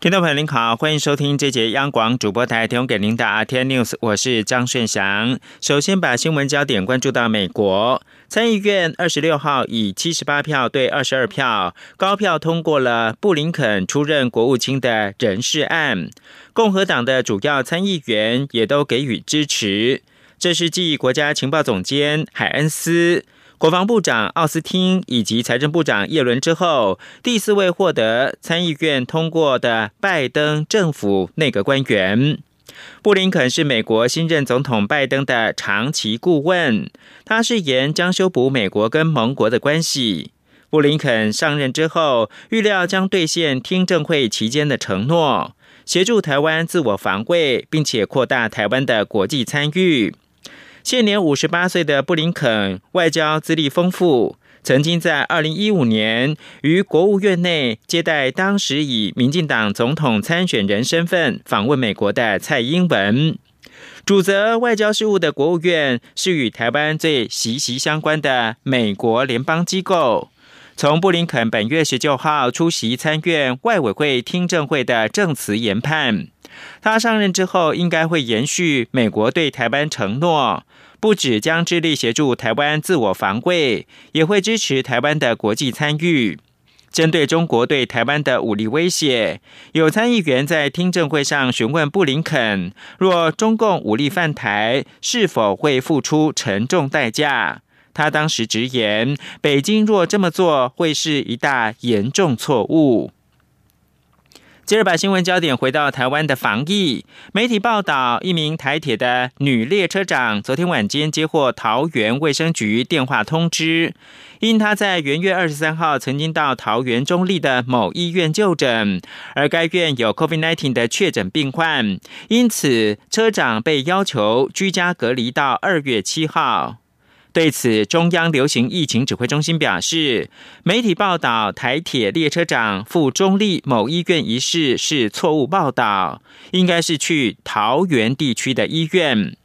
听众朋友您好，欢迎收听这节央广主播台提供给您的 RT News，我是张顺祥。首先把新闻焦点关注到美国。参议院二十六号以七十八票对二十二票高票通过了布林肯出任国务卿的人事案，共和党的主要参议员也都给予支持。这是继国家情报总监海恩斯、国防部长奥斯汀以及财政部长耶伦之后，第四位获得参议院通过的拜登政府内阁官员。布林肯是美国新任总统拜登的长期顾问，他誓言将修补美国跟盟国的关系。布林肯上任之后，预料将兑现听证会期间的承诺，协助台湾自我防卫，并且扩大台湾的国际参与。现年五十八岁的布林肯，外交资历丰富。曾经在二零一五年于国务院内接待当时以民进党总统参选人身份访问美国的蔡英文，主责外交事务的国务院是与台湾最息息相关的美国联邦机构。从布林肯本月十九号出席参院外委会听证会的证词研判，他上任之后应该会延续美国对台湾承诺。不止将致力协助台湾自我防卫，也会支持台湾的国际参与。针对中国对台湾的武力威胁，有参议员在听证会上询问布林肯：若中共武力犯台，是否会付出沉重代价？他当时直言：北京若这么做，会是一大严重错误。接着把新闻焦点回到台湾的防疫。媒体报道，一名台铁的女列车长昨天晚间接获桃园卫生局电话通知，因她在元月二十三号曾经到桃园中立的某医院就诊，而该院有 COVID-19 的确诊病患，因此车长被要求居家隔离到二月七号。对此，中央流行疫情指挥中心表示，媒体报道台铁列车长赴中立某医院一事是错误报道，应该是去桃园地区的医院。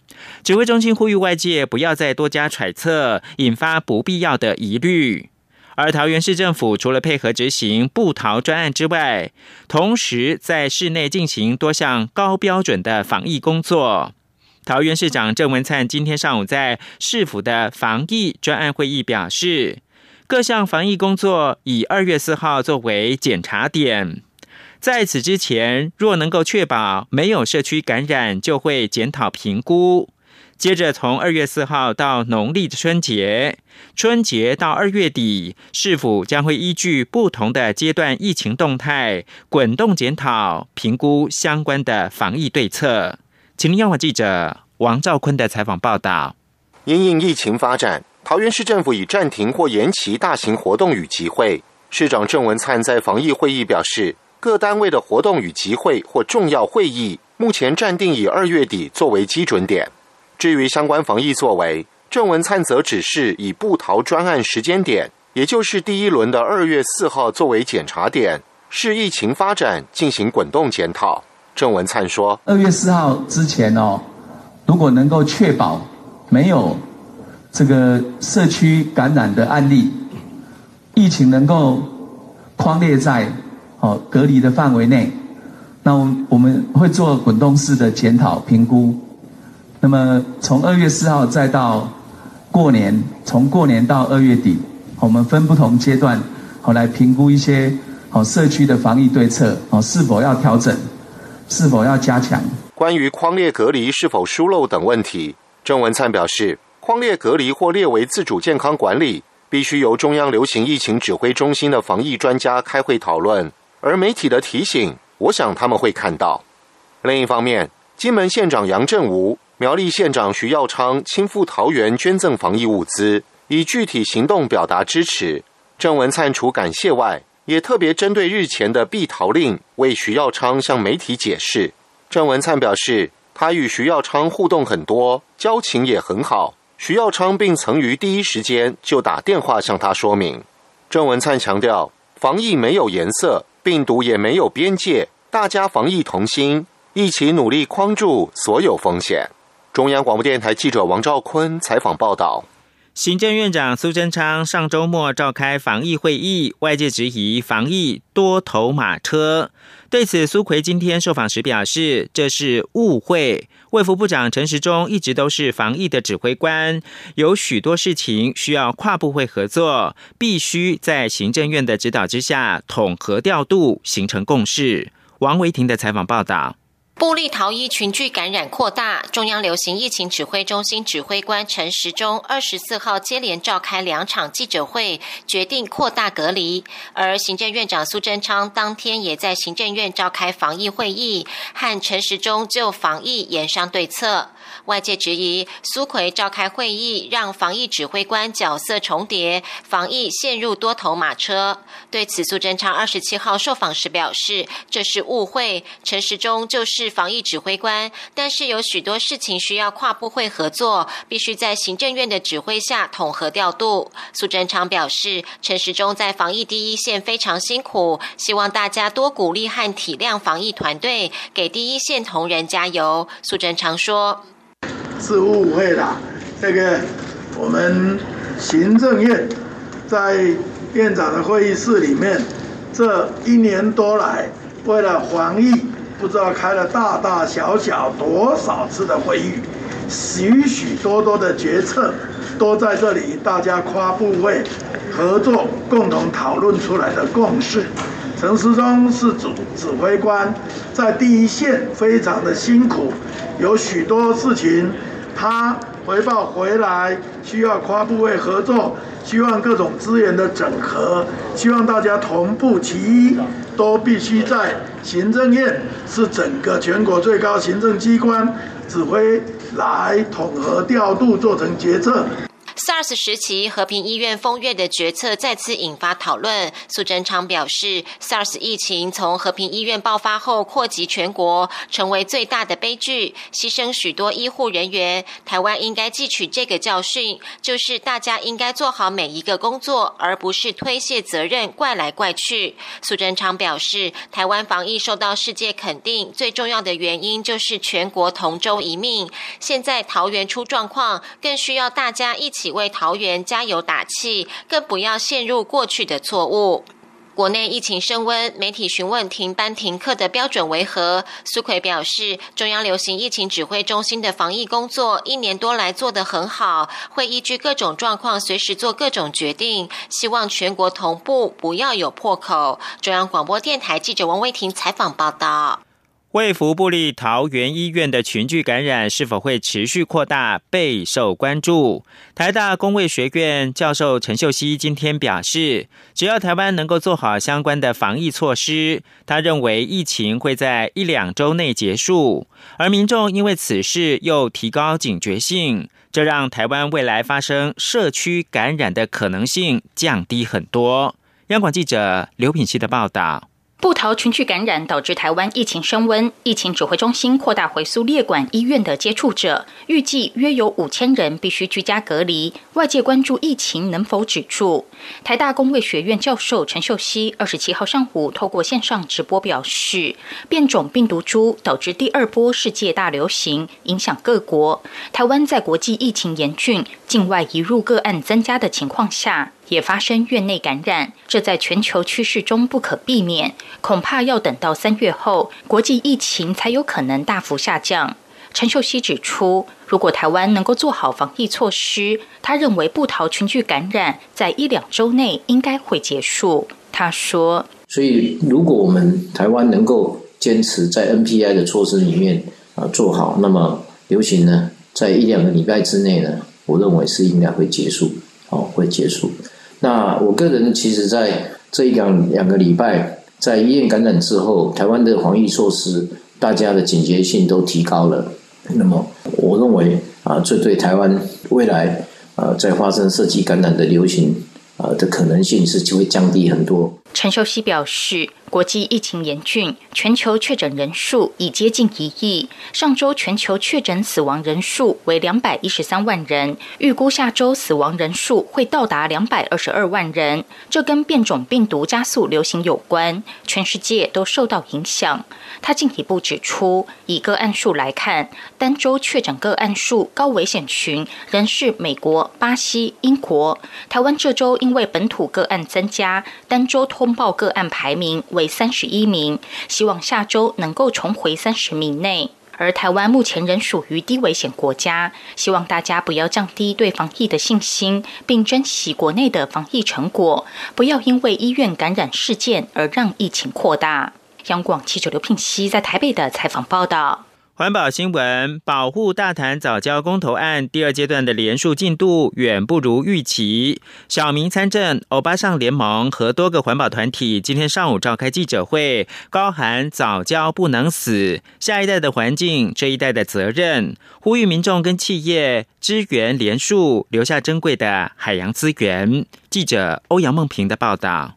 指挥中心呼吁外界不要再多加揣测，引发不必要的疑虑。而桃园市政府除了配合执行不逃专案之外，同时在市内进行多项高标准的防疫工作。桃园市长郑文灿今天上午在市府的防疫专案会议表示，各项防疫工作以二月四号作为检查点，在此之前，若能够确保没有社区感染，就会检讨评估。接着从二月四号到农历的春节，春节到二月底，市府将会依据不同的阶段疫情动态，滚动检讨评估相关的防疫对策。请听央记者王兆坤的采访报道。因应疫情发展，桃园市政府已暂停或延期大型活动与集会。市长郑文灿在防疫会议表示，各单位的活动与集会或重要会议，目前暂定以二月底作为基准点。至于相关防疫作为，郑文灿则指示以不逃专案时间点，也就是第一轮的二月四号作为检查点，视疫情发展进行滚动检讨。郑文灿说：“二月四号之前哦，如果能够确保没有这个社区感染的案例，疫情能够框列在哦隔离的范围内，那我我们会做滚动式的检讨评估。那么从二月四号再到过年，从过年到二月底，我们分不同阶段好来评估一些好社区的防疫对策哦是否要调整。”是否要加强？关于框列隔离是否疏漏等问题，郑文灿表示，框列隔离或列为自主健康管理，必须由中央流行疫情指挥中心的防疫专家开会讨论。而媒体的提醒，我想他们会看到。另一方面，金门县长杨振武、苗栗县长徐耀昌亲赴桃园捐赠防疫物资，以具体行动表达支持。郑文灿除感谢外，也特别针对日前的避逃令，为徐耀昌向媒体解释。郑文灿表示，他与徐耀昌互动很多，交情也很好。徐耀昌并曾于第一时间就打电话向他说明。郑文灿强调，防疫没有颜色，病毒也没有边界。大家防疫同心，一起努力框住所有风险。中央广播电台记者王兆坤采访报道。行政院长苏贞昌上周末召开防疫会议，外界质疑防疫多头马车。对此，苏奎今天受访时表示，这是误会。卫福部长陈时中一直都是防疫的指挥官，有许多事情需要跨部会合作，必须在行政院的指导之下统合调度，形成共识。王维婷的采访报道。布利逃逸群聚感染扩大，中央流行疫情指挥中心指挥官陈时中二十四号接连召开两场记者会，决定扩大隔离。而行政院长苏贞昌当天也在行政院召开防疫会议，和陈时中就防疫研商对策。外界质疑苏奎召开会议，让防疫指挥官角色重叠，防疫陷入多头马车。对此，苏贞昌二十七号受访时表示，这是误会。陈时中就是防疫指挥官，但是有许多事情需要跨部会合作，必须在行政院的指挥下统合调度。苏贞昌表示，陈时中在防疫第一线非常辛苦，希望大家多鼓励和体谅防疫团队，给第一线同仁加油。苏贞昌说。是误会啦，这个我们行政院在院长的会议室里面，这一年多来，为了防疫，不知道开了大大小小多少次的会议，许许多多的决策都在这里，大家跨部会合作共同讨论出来的共识。陈时中是主指挥官，在第一线非常的辛苦。有许多事情，他回报回来需要跨部位合作，希望各种资源的整合，希望大家同步其一，都必须在行政院是整个全国最高行政机关指挥来统合调度，做成决策。SARS 时期和平医院封院的决策再次引发讨论。苏贞昌表示，SARS 疫情从和平医院爆发后扩及全国，成为最大的悲剧，牺牲许多医护人员。台湾应该汲取这个教训，就是大家应该做好每一个工作，而不是推卸责任、怪来怪去。苏贞昌表示，台湾防疫受到世界肯定，最重要的原因就是全国同舟一命。现在桃园出状况，更需要大家一起。为桃园加油打气，更不要陷入过去的错误。国内疫情升温，媒体询问停班停课的标准为何？苏奎表示，中央流行疫情指挥中心的防疫工作一年多来做得很好，会依据各种状况随时做各种决定，希望全国同步，不要有破口。中央广播电台记者王威婷采访报道。卫福部立桃园医院的群聚感染是否会持续扩大，备受关注。台大公卫学院教授陈秀熙今天表示，只要台湾能够做好相关的防疫措施，他认为疫情会在一两周内结束。而民众因为此事又提高警觉性，这让台湾未来发生社区感染的可能性降低很多。央广记者刘品希的报道。布桃群聚感染导致台湾疫情升温，疫情指挥中心扩大回苏列管医院的接触者，预计约有五千人必须居家隔离。外界关注疫情能否止住。台大公卫学院教授陈秀熙二十七号上午透过线上直播表示，变种病毒株导致第二波世界大流行，影响各国。台湾在国际疫情严峻、境外移入个案增加的情况下。也发生院内感染，这在全球趋势中不可避免，恐怕要等到三月后，国际疫情才有可能大幅下降。陈秀熙指出，如果台湾能够做好防疫措施，他认为不逃群聚感染在一两周内应该会结束。他说：“所以，如果我们台湾能够坚持在 NPI 的措施里面啊做好，那么流行呢，在一两个礼拜之内呢，我认为是应该会结束，哦，会结束。”那我个人其实，在这一两两个礼拜，在医院感染之后，台湾的防疫措施，大家的警觉性都提高了。那么，我认为啊，这对台湾未来啊，在发生涉及感染的流行啊的可能性是就会降低很多。陈秀熙表示，国际疫情严峻，全球确诊人数已接近一亿。上周全球确诊死亡人数为两百一十三万人，预估下周死亡人数会到达两百二十二万人。这跟变种病毒加速流行有关，全世界都受到影响。他进一步指出，以个案数来看，单周确诊个案数高危险群仍是美国、巴西、英国。台湾这周因为本土个案增加，单周通报个案排名为三十一名，希望下周能够重回三十名内。而台湾目前仍属于低危险国家，希望大家不要降低对防疫的信心，并珍惜国内的防疫成果，不要因为医院感染事件而让疫情扩大。央广记者刘聘熙在台北的采访报道。环保新闻：保护大潭早教公投案第二阶段的连署进度远不如预期。小民参政、欧巴上联盟和多个环保团体今天上午召开记者会，高喊“早教不能死，下一代的环境，这一代的责任”，呼吁民众跟企业支援连署，留下珍贵的海洋资源。记者欧阳梦平的报道。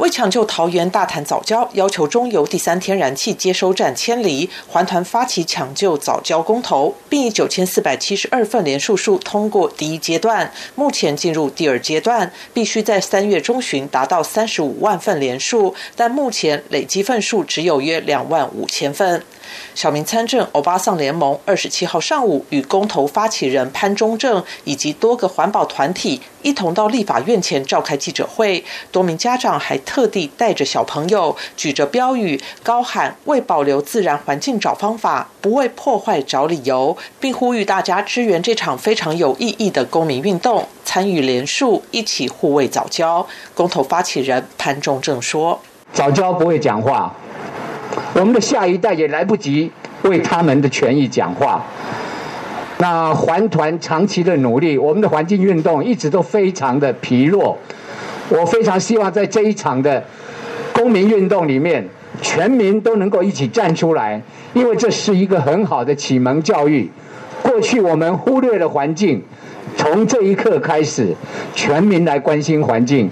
为抢救桃园大潭早教，要求中油第三天然气接收站迁离，环团发起抢救早教公投，并以九千四百七十二份连数数通过第一阶段。目前进入第二阶段，必须在三月中旬达到三十五万份连数，但目前累积份数只有约两万五千份。小民参政欧巴桑联盟二十七号上午与公投发起人潘中正以及多个环保团体一同到立法院前召开记者会，多名家长还特地带着小朋友，举着标语，高喊“为保留自然环境找方法，不为破坏找理由”，并呼吁大家支援这场非常有意义的公民运动，参与联署，一起护卫早教。公投发起人潘中正说：“早教不会讲话。”我们的下一代也来不及为他们的权益讲话。那环团长期的努力，我们的环境运动一直都非常的疲弱。我非常希望在这一场的公民运动里面，全民都能够一起站出来，因为这是一个很好的启蒙教育。过去我们忽略了环境，从这一刻开始，全民来关心环境。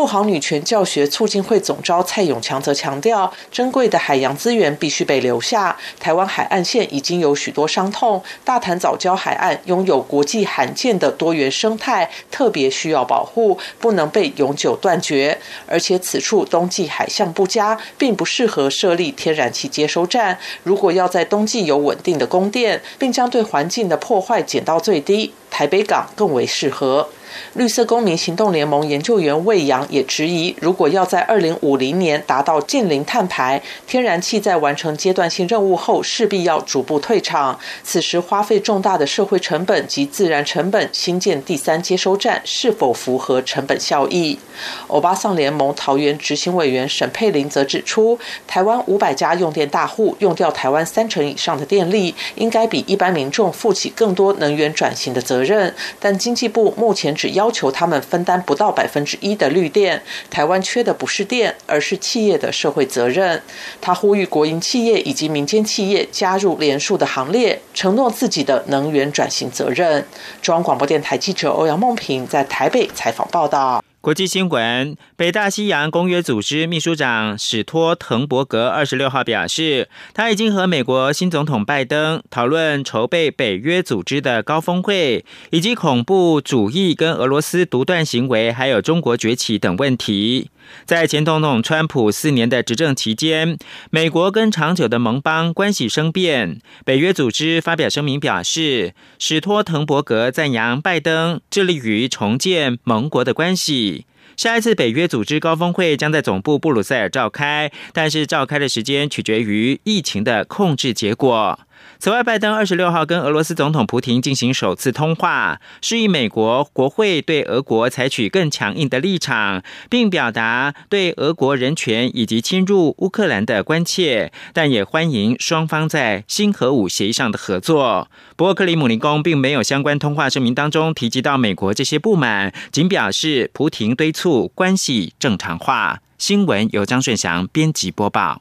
富豪女权教学促进会总召蔡永强则强调，珍贵的海洋资源必须被留下。台湾海岸线已经有许多伤痛，大潭早礁海岸拥有国际罕见的多元生态，特别需要保护，不能被永久断绝。而且此处冬季海象不佳，并不适合设立天然气接收站。如果要在冬季有稳定的供电，并将对环境的破坏减到最低，台北港更为适合。绿色公民行动联盟研究员魏阳也质疑，如果要在二零五零年达到近零碳排，天然气在完成阶段性任务后，势必要逐步退场。此时花费重大的社会成本及自然成本，新建第三接收站是否符合成本效益？欧巴桑联盟桃园执行委员沈佩玲则指出，台湾五百家用电大户用掉台湾三成以上的电力，应该比一般民众负起更多能源转型的责任。但经济部目前只要求他们分担不到百分之一的绿电。台湾缺的不是电，而是企业的社会责任。他呼吁国营企业以及民间企业加入联署的行列，承诺自己的能源转型责任。中央广播电台记者欧阳梦平在台北采访报道。国际新闻：北大西洋公约组织秘书长史托滕伯格二十六号表示，他已经和美国新总统拜登讨论筹备北约组织的高峰会，以及恐怖主义、跟俄罗斯独断行为，还有中国崛起等问题。在前总统川普四年的执政期间，美国跟长久的盟邦关系生变。北约组织发表声明表示，史托滕伯格赞扬拜登致力于重建盟国的关系。下一次北约组织高峰会将在总部布鲁塞尔召开，但是召开的时间取决于疫情的控制结果。此外，拜登二十六号跟俄罗斯总统普京进行首次通话，示意美国国会对俄国采取更强硬的立场，并表达对俄国人权以及侵入乌克兰的关切，但也欢迎双方在新核武协议上的合作。不过，克里姆林宫并没有相关通话声明当中提及到美国这些不满，仅表示普廷敦促关系正常化。新闻由张顺祥编辑播报。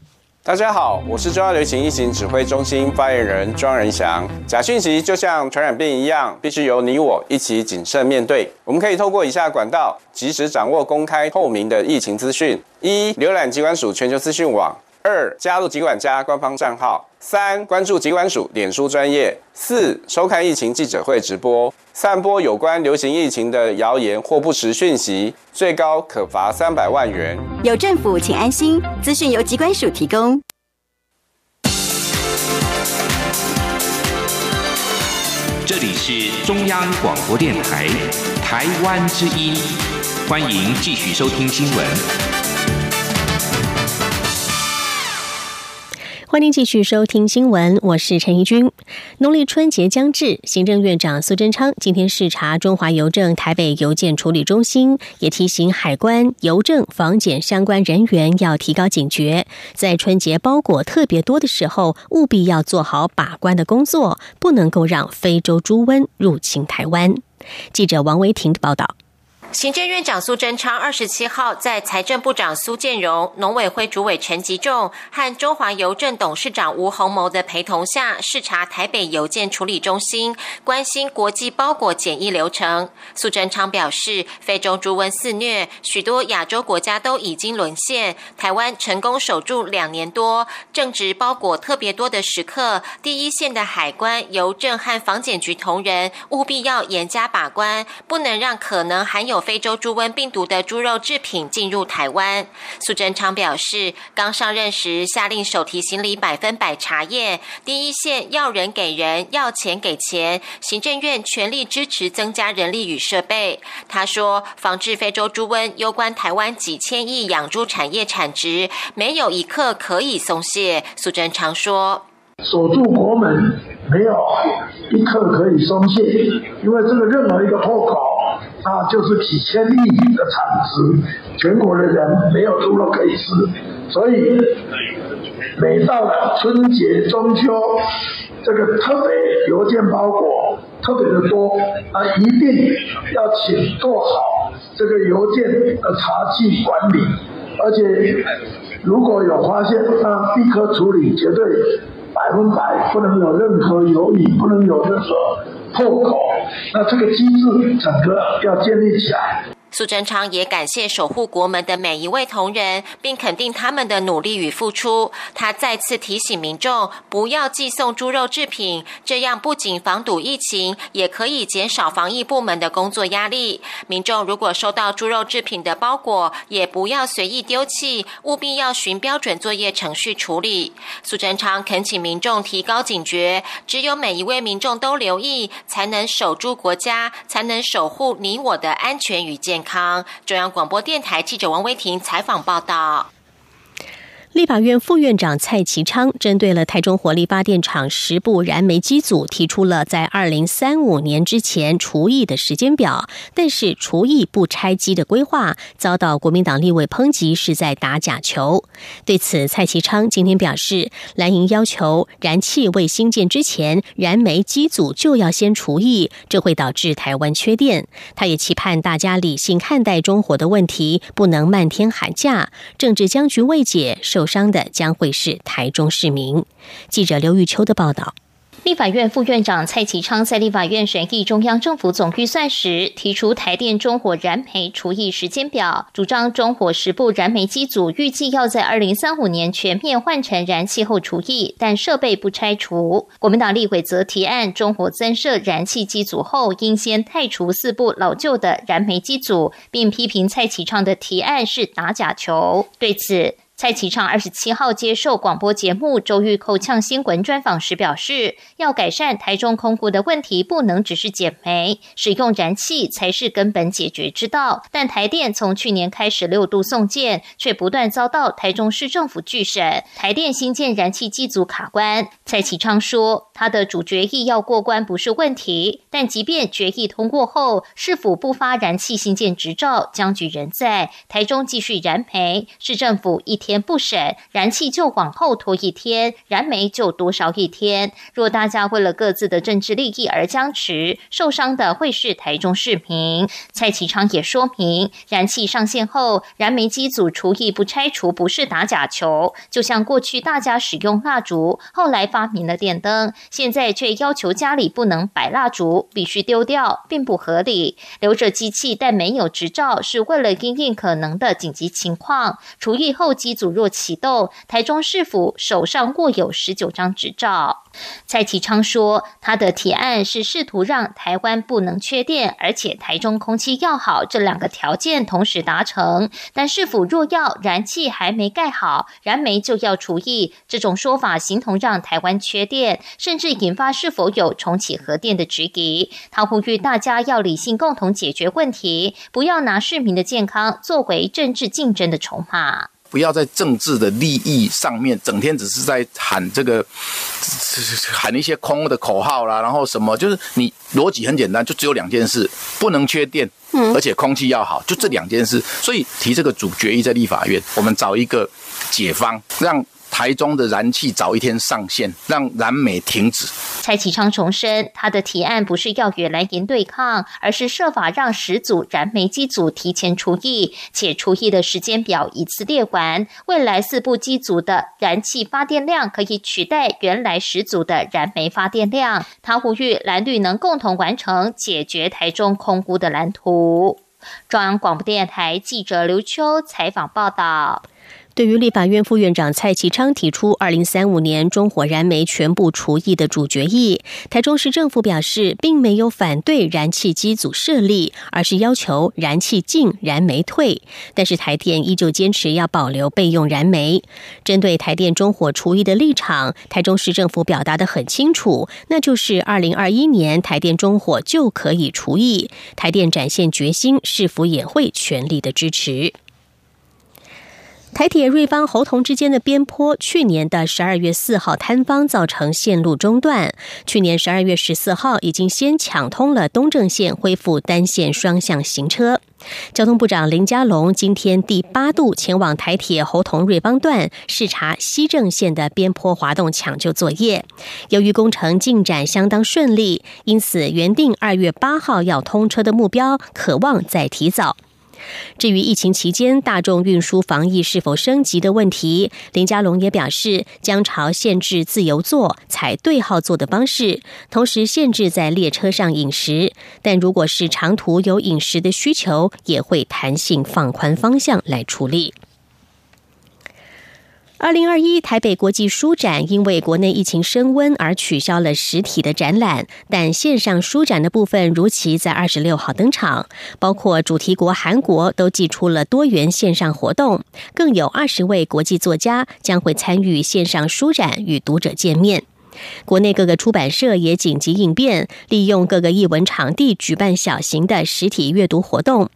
大家好，我是中央流行疫情指挥中心发言人庄仁祥。假讯息就像传染病一样，必须由你我一起谨慎面对。我们可以透过以下管道，及时掌握公开透明的疫情资讯：一、浏览机关署全球资讯网；二、加入疾管家官方账号；三、关注疾管署脸书专业；四、收看疫情记者会直播。散播有关流行疫情的谣言或不实讯息，最高可罚三百万元。有政府，请安心。资讯由机关署提供。这里是中央广播电台台湾之音，欢迎继续收听新闻。欢迎继续收听新闻，我是陈怡君。农历春节将至，行政院长苏贞昌今天视察中华邮政台北邮件处理中心，也提醒海关、邮政、防检相关人员要提高警觉，在春节包裹特别多的时候，务必要做好把关的工作，不能够让非洲猪瘟入侵台湾。记者王维婷的报道。行政院长苏贞昌二十七号在财政部长苏建荣、农委会主委陈吉仲和中华邮政董事长吴鸿谋的陪同下视察台北邮件处理中心，关心国际包裹检疫流程。苏贞昌表示，非洲猪瘟肆虐，许多亚洲国家都已经沦陷，台湾成功守住两年多，正值包裹特别多的时刻，第一线的海关、邮政和防检局同仁务必要严加把关，不能让可能含有非洲猪瘟病毒的猪肉制品进入台湾，苏贞昌表示，刚上任时下令手提行李百分百查验，第一线要人给人，要钱给钱。行政院全力支持增加人力与设备。他说，防治非洲猪瘟攸关台湾几千亿养猪产业产值，没有一刻可以松懈。苏贞昌说，守住国门，没有一刻可以松懈，因为这个任何一个破口。那就是几千亿的产值，全国的人没有猪肉可以吃，所以每到了春节、中秋，这个特别邮件包裹特别的多，啊，一定要请做好这个邮件的查缉管理，而且如果有发现，那立刻处理，绝对百分百不能有任何犹豫，不能有任何。破口，那这个机制整个要建立起来。苏贞昌也感谢守护国门的每一位同仁，并肯定他们的努力与付出。他再次提醒民众不要寄送猪肉制品，这样不仅防堵疫情，也可以减少防疫部门的工作压力。民众如果收到猪肉制品的包裹，也不要随意丢弃，务必要循标准作业程序处理。苏贞昌恳请民众提高警觉，只有每一位民众都留意，才能守住国家，才能守护你我的安全与健。康中央广播电台记者王威婷采访报道。立法院副院长蔡其昌针对了台中火力发电厂十部燃煤机组，提出了在二零三五年之前除役的时间表，但是除役不拆机的规划遭到国民党立委抨击是在打假球。对此，蔡其昌今天表示，蓝营要求燃气未兴建之前，燃煤机组就要先除役，这会导致台湾缺电。他也期盼大家理性看待中火的问题，不能漫天喊价，政治僵局未解。受伤的将会是台中市民。记者刘玉秋的报道。立法院副院长蔡启昌在立法院审议中央政府总预算时，提出台电中火燃煤除役时间表，主张中火十部燃煤机组预计要在二零三五年全面换成燃气后除役，但设备不拆除。国民党立委则提案，中火增设燃气机组后，应先汰除四部老旧的燃煤机组，并批评蔡启昌的提案是打假球。对此，蔡启昌二十七号接受广播节目《周玉蔻呛新闻》专访时表示，要改善台中空污的问题，不能只是减煤，使用燃气才是根本解决之道。但台电从去年开始六度送件，却不断遭到台中市政府拒审，台电新建燃气机组卡关。蔡启昌说，他的主决议要过关不是问题，但即便决议通过后，是否不发燃气新建执照，僵局仍在。台中继续燃煤，市政府一天。天不审，燃气就往后拖一天，燃煤就多烧一天。若大家为了各自的政治利益而僵持，受伤的会是台中市民。蔡启昌也说明，燃气上线后，燃煤机组除役不拆除不是打假球，就像过去大家使用蜡烛，后来发明了电灯，现在却要求家里不能摆蜡烛，必须丢掉，并不合理。留着机器但没有执照，是为了应应可能的紧急情况。除役后机组若启动，台中市府手上握有十九张执照。蔡启昌说，他的提案是试图让台湾不能缺电，而且台中空气要好这两个条件同时达成。但是否若要燃气还没盖好，燃煤就要除役，这种说法形同让台湾缺电，甚至引发是否有重启核电的质疑。他呼吁大家要理性共同解决问题，不要拿市民的健康作为政治竞争的筹码。不要在政治的利益上面，整天只是在喊这个，喊一些空的口号啦，然后什么，就是你逻辑很简单，就只有两件事：不能缺电，而且空气要好，就这两件事。所以提这个主决议在立法院，我们找一个解方，让。台中的燃气早一天上线，让燃煤停止。蔡启昌重申，他的提案不是要与蓝营对抗，而是设法让十组燃煤机组提前除役，且除役的时间表一次列完。未来四部机组的燃气发电量可以取代原来十组的燃煤发电量。他呼吁蓝绿能共同完成解决台中空污的蓝图。中央广播电台记者刘秋采访报道。对于立法院副院长蔡其昌提出二零三五年中火燃煤全部除役的主决议，台中市政府表示，并没有反对燃气机组设立，而是要求燃气进，燃煤退。但是台电依旧坚持要保留备用燃煤。针对台电中火除役的立场，台中市政府表达的很清楚，那就是二零二一年台电中火就可以除役。台电展现决心，市府也会全力的支持。台铁瑞芳侯同之间的边坡，去年的十二月四号坍方，造成线路中断。去年十二月十四号，已经先抢通了东正线，恢复单线双向行车。交通部长林佳龙今天第八度前往台铁侯同瑞芳段视察西正线的边坡滑动抢救作业。由于工程进展相当顺利，因此原定二月八号要通车的目标，可望再提早。至于疫情期间大众运输防疫是否升级的问题，林佳龙也表示将朝限制自由坐、采对号坐的方式，同时限制在列车上饮食。但如果是长途有饮食的需求，也会弹性放宽方向来处理。二零二一台北国际书展因为国内疫情升温而取消了实体的展览，但线上书展的部分如期在二十六号登场。包括主题国韩国都寄出了多元线上活动，更有二十位国际作家将会参与线上书展与读者见面。国内各个出版社也紧急应变，利用各个译文场地举办小型的实体阅读活动。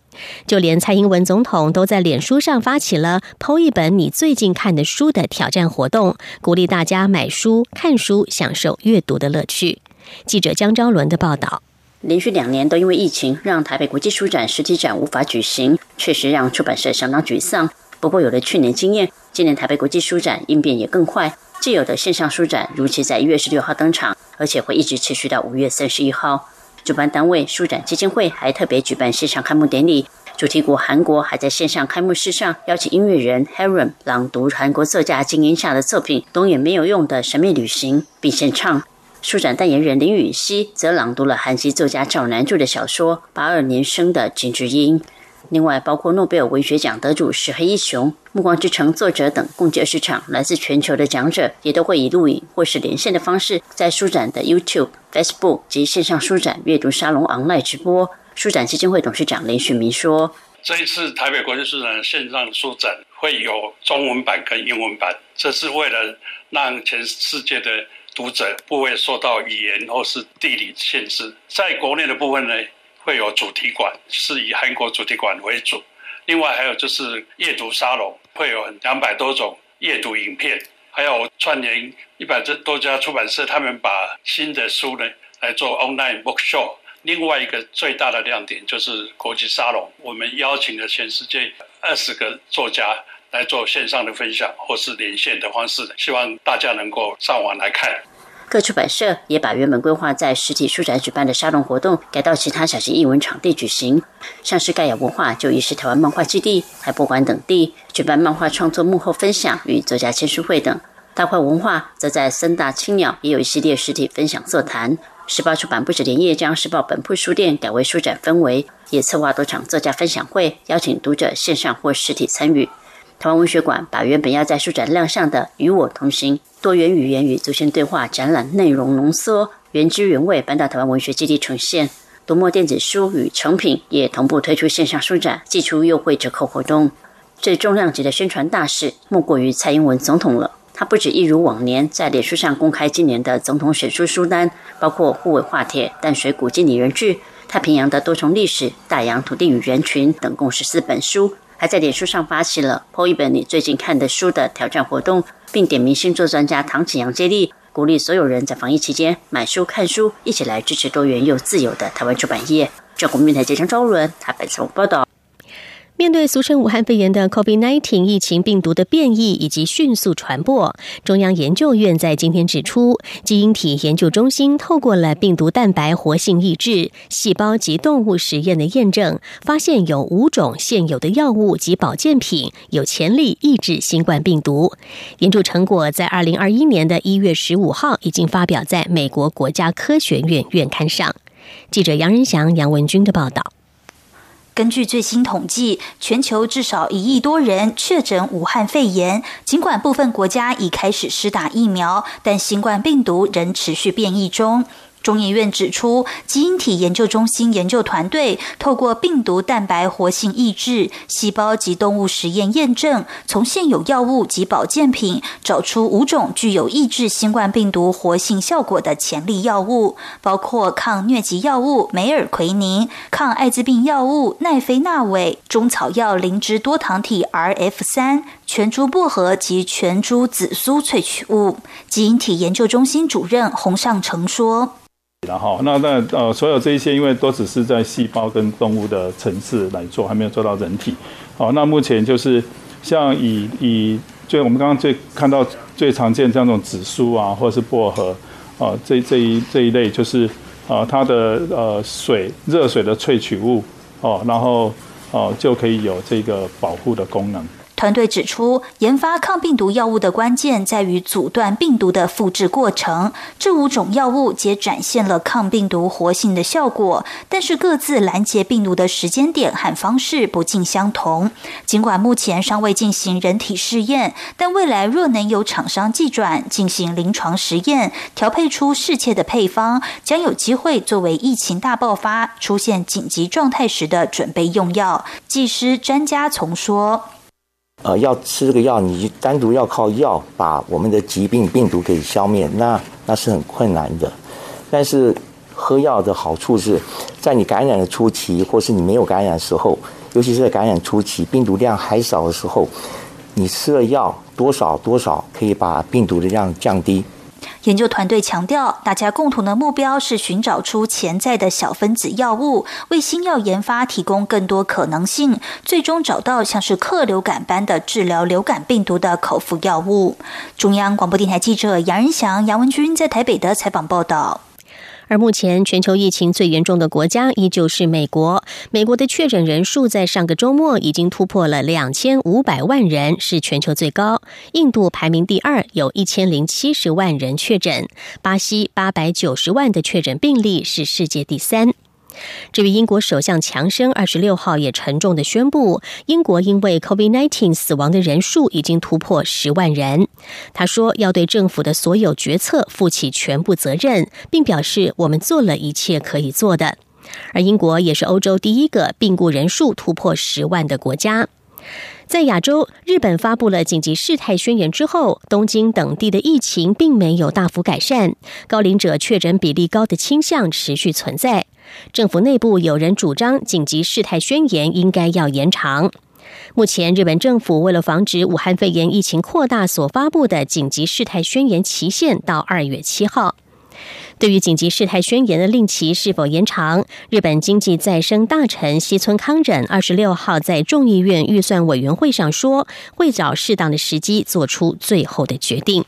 就连蔡英文总统都在脸书上发起了“剖一本你最近看的书”的挑战活动，鼓励大家买书、看书，享受阅读的乐趣。记者江昭伦的报道：连续两年都因为疫情，让台北国际书展实体展无法举行，确实让出版社相当沮丧。不过有了去年经验，今年台北国际书展应变也更快。既有的线上书展如期在一月十六号登场，而且会一直持续到五月三十一号。主办单位书展基金会还特别举办线上开幕典礼，主题国韩国还在线上开幕式上邀请音乐人 Heron 朗读韩国作家金英夏的作品《懂也没有用的神秘旅行》，并献唱。书展代言人林雨熙则朗读了韩籍作家赵南柱的小说《八二年生的金智英》。另外，包括诺贝尔文学奖得主石黑一雄、《暮光之城》作者等，共计二十场来自全球的讲者，也都会以录影或是连线的方式，在书展的 YouTube、Facebook 及线上书展阅读沙龙 online 直播。书展基金会董事长林旭明说：“这一次台北国际书展线上书展会有中文版跟英文版，这是为了让全世界的读者不会受到语言或是地理限制。在国内的部分呢？”会有主题馆，是以韩国主题馆为主。另外还有就是阅读沙龙，会有两百多种阅读影片，还有串联一百多家出版社，他们把新的书呢来做 online bookshop。另外一个最大的亮点就是国际沙龙，我们邀请了全世界二十个作家来做线上的分享或是连线的方式，希望大家能够上网来看。各出版社也把原本规划在实体书展举办的沙龙活动改到其他小型艺文场地举行，像是盖亚文化就移师台湾漫画基地、海博馆等地举办漫画创作幕后分享与作家签书会等。大块文化则在森大青鸟也有一系列实体分享座谈。时报出版不止连夜将时报本铺书店改为书展氛围，也策划多场作家分享会，邀请读者线上或实体参与。台湾文学馆把原本要在书展亮相的《与我同行》多元语言与祖先对话展览内容浓缩，原汁原味搬到台湾文学基地呈现。读墨电子书与成品也同步推出线上书展，寄出优惠折扣活动。最重量级的宣传大事，莫过于蔡英文总统了。他不止一如往年在脸书上公开今年的总统选书书单，包括护尾化铁、淡水古迹拟人剧、太平洋的多重历史、大洋土地与人群等共十四本书，还在脸书上发起了“剖一本你最近看的书”的挑战活动，并点名星座专家唐启阳接力，鼓励所有人在防疫期间买书看书，一起来支持多元又自由的台湾出版业。中国面台记者周伦台北从报道。面对俗称武汉肺炎的 COVID-19 疫情病毒的变异以及迅速传播，中央研究院在今天指出，基因体研究中心透过了病毒蛋白活性抑制、细胞及动物实验的验证，发现有五种现有的药物及保健品有潜力抑制新冠病毒。研究成果在二零二一年的一月十五号已经发表在美国国家科学院院刊上。记者杨仁祥、杨文军的报道。根据最新统计，全球至少一亿多人确诊武汉肺炎。尽管部分国家已开始施打疫苗，但新冠病毒仍持续变异中。中研院指出，基因体研究中心研究团队透过病毒蛋白活性抑制、细胞及动物实验验证，从现有药物及保健品找出五种具有抑制新冠病毒活性效果的潜力药物，包括抗疟疾药物梅尔奎宁、抗艾滋病药物奈非那韦、中草药灵芝多糖体 RF 三、全株薄荷及全株紫苏萃取物。基因体研究中心主任洪尚成说。然后，那那呃，所有这一些，因为都只是在细胞跟动物的层次来做，还没有做到人体。好，那目前就是像以以最我们刚刚最看到最常见这样种紫苏啊，或者是薄荷啊，这这一这一类就是啊，它的呃水热水的萃取物哦，然后哦就可以有这个保护的功能。团队指出，研发抗病毒药物的关键在于阻断病毒的复制过程。这五种药物皆展现了抗病毒活性的效果，但是各自拦截病毒的时间点和方式不尽相同。尽管目前尚未进行人体试验，但未来若能有厂商寄转进行临床实验，调配出适切的配方，将有机会作为疫情大爆发出现紧急状态时的准备用药。技师专家从说。呃，要吃这个药，你单独要靠药把我们的疾病病毒给消灭，那那是很困难的。但是喝药的好处是，在你感染的初期，或是你没有感染的时候，尤其是在感染初期，病毒量还少的时候，你吃了药，多少多少可以把病毒的量降低。研究团队强调，大家共同的目标是寻找出潜在的小分子药物，为新药研发提供更多可能性，最终找到像是克流感般的治疗流感病毒的口服药物。中央广播电台记者杨仁祥、杨文军在台北的采访报道。而目前全球疫情最严重的国家依旧是美国。美国的确诊人数在上个周末已经突破了两千五百万人，是全球最高。印度排名第二，有一千零七十万人确诊。巴西八百九十万的确诊病例是世界第三。至于英国首相强生，二十六号也沉重的宣布，英国因为 COVID-19 死亡的人数已经突破十万人。他说要对政府的所有决策负起全部责任，并表示我们做了一切可以做的。而英国也是欧洲第一个病故人数突破十万的国家。在亚洲，日本发布了紧急事态宣言之后，东京等地的疫情并没有大幅改善，高龄者确诊比例高的倾向持续存在。政府内部有人主张紧急事态宣言应该要延长。目前，日本政府为了防止武汉肺炎疫情扩大，所发布的紧急事态宣言期限到二月七号。对于紧急事态宣言的令期是否延长，日本经济再生大臣西村康忍二十六号在众议院预算委员会上说，会找适当的时机做出最后的决定。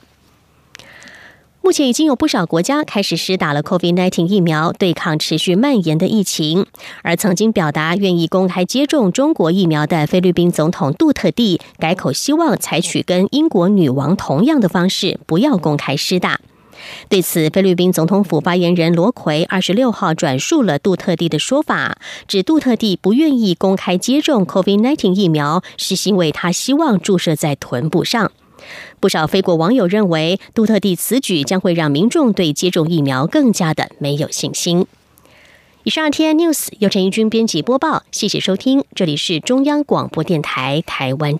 目前已经有不少国家开始施打了 COVID-19 疫苗，对抗持续蔓延的疫情。而曾经表达愿意公开接种中国疫苗的菲律宾总统杜特地改口，希望采取跟英国女王同样的方式，不要公开施打。对此，菲律宾总统府发言人罗奎二十六号转述了杜特地的说法，指杜特地不愿意公开接种 COVID-19 疫苗，是因为他希望注射在臀部上。不少非国网友认为，杜特地此举将会让民众对接种疫苗更加的没有信心。以上 T N News 由陈义军编辑播报，谢谢收听，这里是中央广播电台台湾。